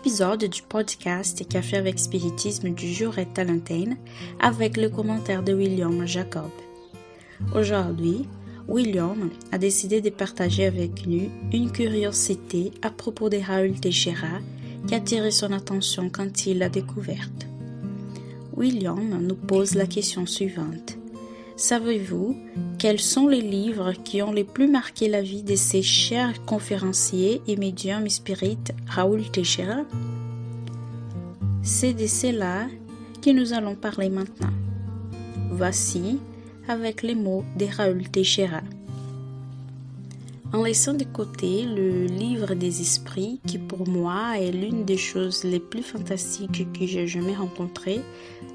épisode du podcast Café avec Spiritisme du jour est Talentine avec le commentaire de William Jacob. Aujourd'hui, William a décidé de partager avec nous une curiosité à propos de Raoul Teixeira qui a attiré son attention quand il l'a découverte. William nous pose la question suivante. Savez-vous quels sont les livres qui ont le plus marqué la vie de ces chers conférenciers et médiums spirites Raoul Teixeira? C'est de cela que nous allons parler maintenant. Voici avec les mots de Raoul Teixeira. En laissant de côté le livre des esprits, qui pour moi est l'une des choses les plus fantastiques que j'ai jamais rencontrées,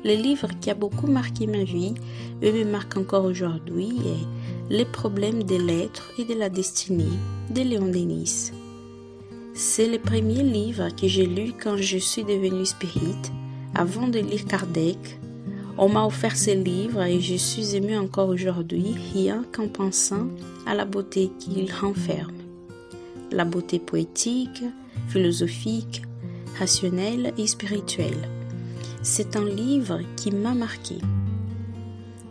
le livre qui a beaucoup marqué ma vie et me marque encore aujourd'hui est Les problèmes de l'être et de la destinée de Léon Denis. C'est le premier livre que j'ai lu quand je suis devenue spirit, avant de lire Kardec, on m'a offert ce livre et je suis émue encore aujourd'hui rien qu'en pensant à la beauté qu'il renferme. La beauté poétique, philosophique, rationnelle et spirituelle. C'est un livre qui m'a marqué.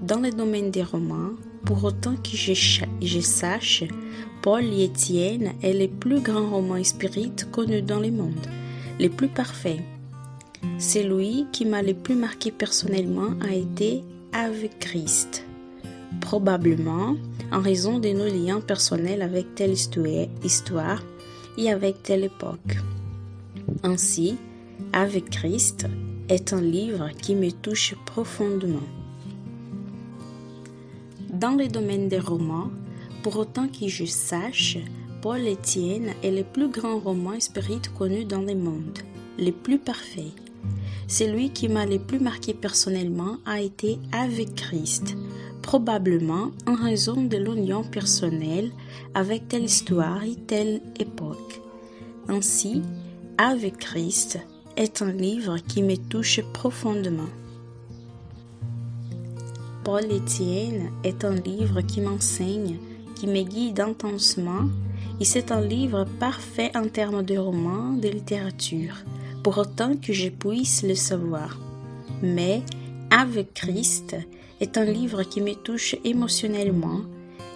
Dans le domaine des romans, pour autant que je, sache, Paul et Étienne est le plus grand roman spirit connu dans le monde, le plus parfait, celui qui m'a le plus marqué personnellement a été avec Christ. Probablement en raison de nos liens personnels avec telle histoire et avec telle époque. Ainsi, Avec Christ est un livre qui me touche profondément. Dans le domaine des romans, pour autant que je sache, Paul Etienne est le plus grand roman spirit connu dans le monde, le plus parfait. Celui qui m'a le plus marqué personnellement a été avec Christ, probablement en raison de l'union personnelle avec telle histoire et telle époque. Ainsi, Avec Christ est un livre qui me touche profondément. Paul Etienne est un livre qui m'enseigne, qui me guide intensement, et c'est un livre parfait en termes de roman, de littérature pour autant que je puisse le savoir. Mais Avec Christ est un livre qui me touche émotionnellement,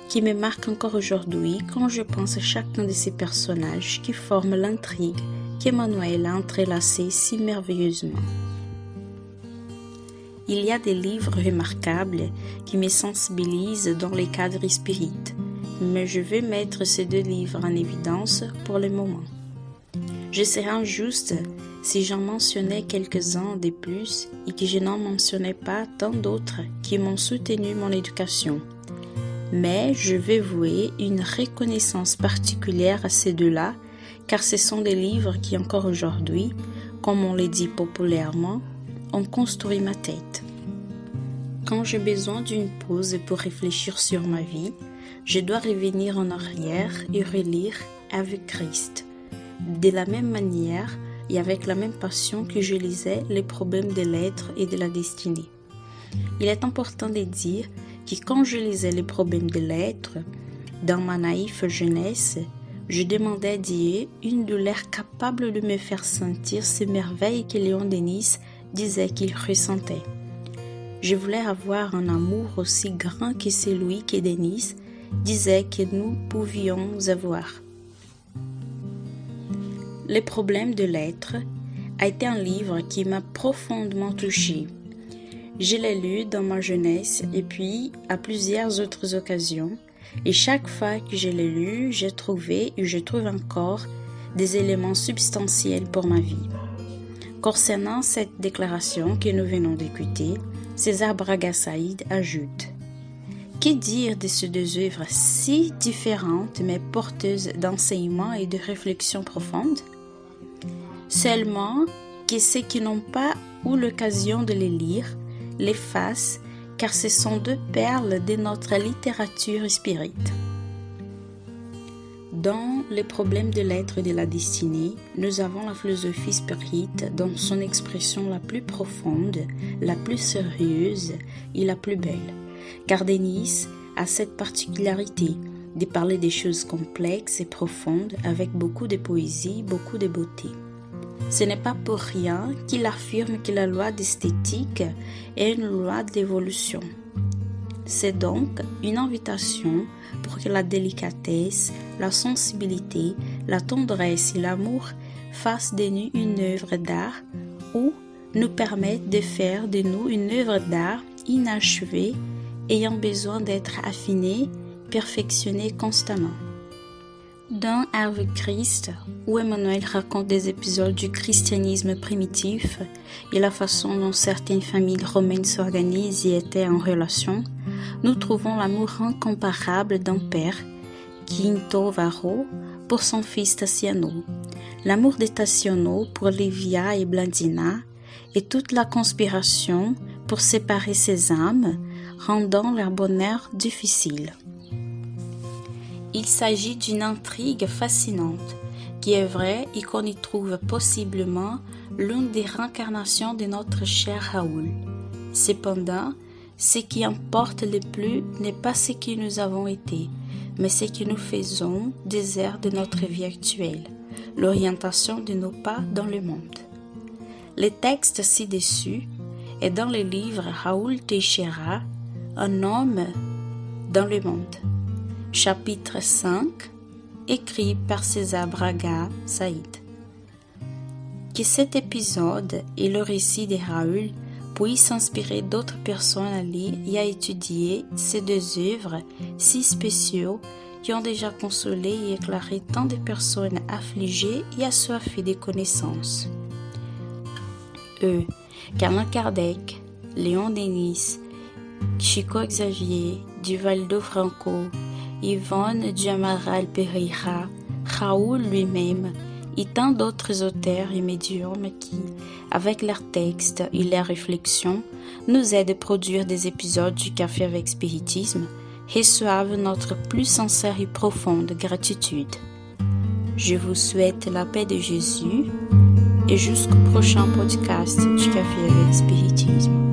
qui me marque encore aujourd'hui quand je pense à chacun de ces personnages qui forment l'intrigue qu'Emmanuel a entrelacée si merveilleusement. Il y a des livres remarquables qui me sensibilisent dans les cadres spirites, mais je vais mettre ces deux livres en évidence pour le moment. Je serais injuste si j'en mentionnais quelques-uns de plus et que je n'en mentionnais pas tant d'autres qui m'ont soutenu mon éducation. Mais je vais vouer une reconnaissance particulière à ces deux-là, car ce sont des livres qui encore aujourd'hui, comme on les dit populairement, ont construit ma tête. Quand j'ai besoin d'une pause pour réfléchir sur ma vie, je dois revenir en arrière et relire avec Christ. De la même manière, et avec la même passion que je lisais les problèmes de l'être et de la destinée. Il est important de dire que quand je lisais les problèmes de l'être, dans ma naïve jeunesse, je demandais à Dieu une douleur capable de me faire sentir ces merveilles que Léon Denis disait qu'il ressentait. Je voulais avoir un amour aussi grand que celui que Denis disait que nous pouvions avoir. Les problèmes de l'être a été un livre qui m'a profondément touché. Je l'ai lu dans ma jeunesse et puis à plusieurs autres occasions. Et chaque fois que je l'ai lu, j'ai trouvé et je trouve encore des éléments substantiels pour ma vie. Concernant cette déclaration que nous venons d'écouter, César Braga Saïd ajoute Que dire de ces deux œuvres si différentes mais porteuses d'enseignements et de réflexions profondes? Seulement que ceux qui n'ont pas eu l'occasion de les lire les fassent, car ce sont deux perles de notre littérature spirite. Dans Les problèmes de l'être et de la destinée, nous avons la philosophie spirite dans son expression la plus profonde, la plus sérieuse et la plus belle. Car Denis a cette particularité de parler des choses complexes et profondes avec beaucoup de poésie, beaucoup de beauté. Ce n'est pas pour rien qu'il affirme que la loi d'esthétique est une loi d'évolution. C'est donc une invitation pour que la délicatesse, la sensibilité, la tendresse et l'amour fassent de nous une œuvre d'art ou nous permettent de faire de nous une œuvre d'art inachevée ayant besoin d'être affinée, perfectionnée constamment. Dans Ave Christ, où Emmanuel raconte des épisodes du christianisme primitif et la façon dont certaines familles romaines s'organisent et étaient en relation, nous trouvons l'amour incomparable d'un père, Quinto Varro, pour son fils Tassiano, l'amour de Tassiano pour Livia et Blandina, et toute la conspiration pour séparer ces âmes, rendant leur bonheur difficile. Il s'agit d'une intrigue fascinante, qui est vraie et qu'on y trouve possiblement l'une des réincarnations de notre cher Raoul. Cependant, ce qui importe le plus n'est pas ce que nous avons été, mais ce que nous faisons des airs de notre vie actuelle, l'orientation de nos pas dans le monde. Le texte ci-dessus est dans le livre Raoul Teixeira, Un homme dans le monde chapitre 5, écrit par César Braga Saïd. Que cet épisode et le récit de Raoul puissent inspirer d'autres personnes à lire et à étudier ces deux œuvres si spéciaux qui ont déjà consolé et éclairé tant de personnes affligées et assoiffées de connaissances. Eux, Carmen Kardec, Léon Denis, Chico Xavier, Duvaldo Franco, Yvonne Diamaral Pereira, Raoul lui-même et tant d'autres auteurs et médiums qui, avec leurs textes et leurs réflexions, nous aident à produire des épisodes du Café avec Spiritisme, reçoivent notre plus sincère et profonde gratitude. Je vous souhaite la paix de Jésus et jusqu'au prochain podcast du Café avec Spiritisme.